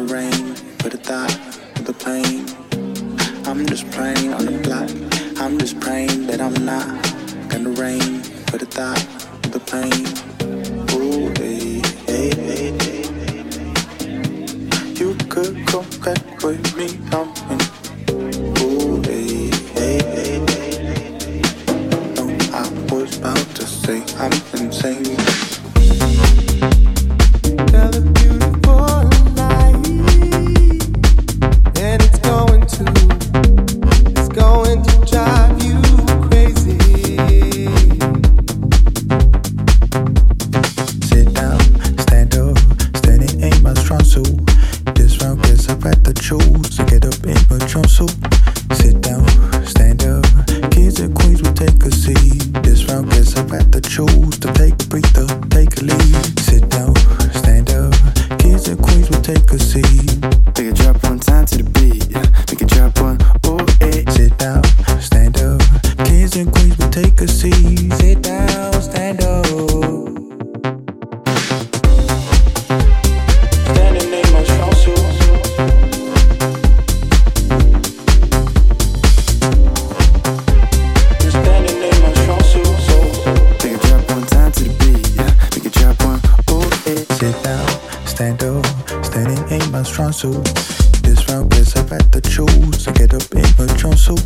Gonna rain for the thought of the plane. I'm just playing on the block. I'm just praying that I'm not gonna rain for the thought of the plane. Ooh, hey, hey, hey, hey. You could come back with me, I'm in. Ooh, hey, hey, hey, hey. No, I was about to say I'm insane. shows. Stand up. Standing in my strong suit. This round gets up at the choose to get up in my jumpsuit.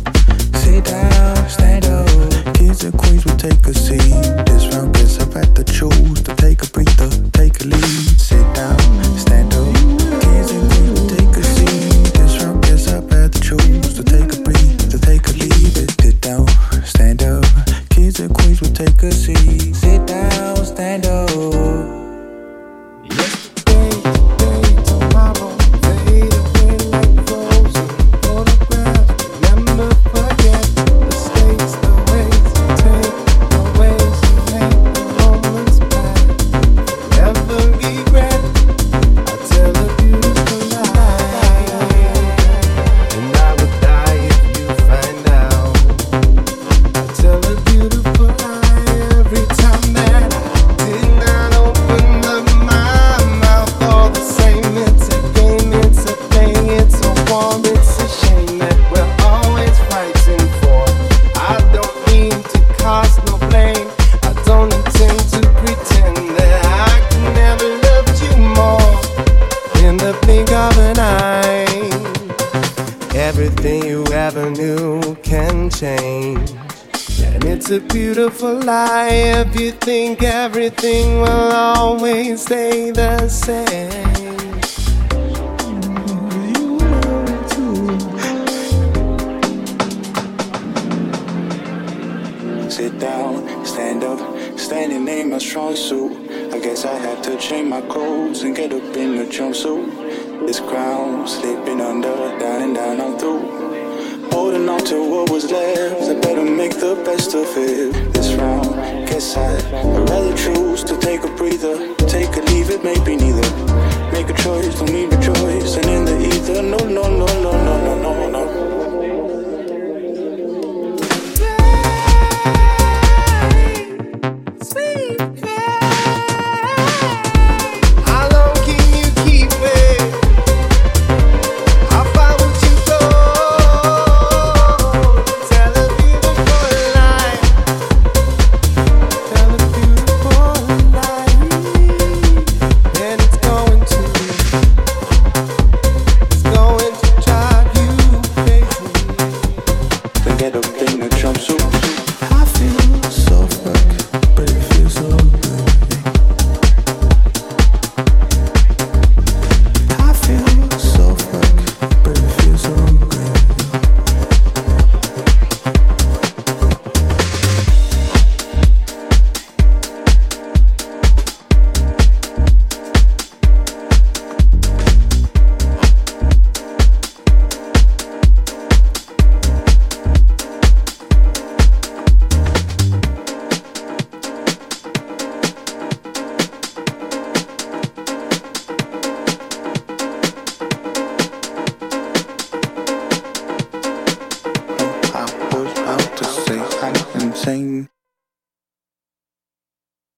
Sit down, stand up. Kids and queens will take a seat. This round gets up at the choose to take a breather, take a lead. Sit down, if you think everything will always stay the same. Sit down, stand up, standing in my strong suit. I guess I have to change my clothes and get up in the jumpsuit. This crown slipping under, down and down, I'm through. Holding on to what was left, I better make the best of it. This round, guess I'd rather choose to take a breather, take a leave it, may be neither. Make a choice, don't need a choice, and in the ether, no, no, no, no, no, no, no, no. sem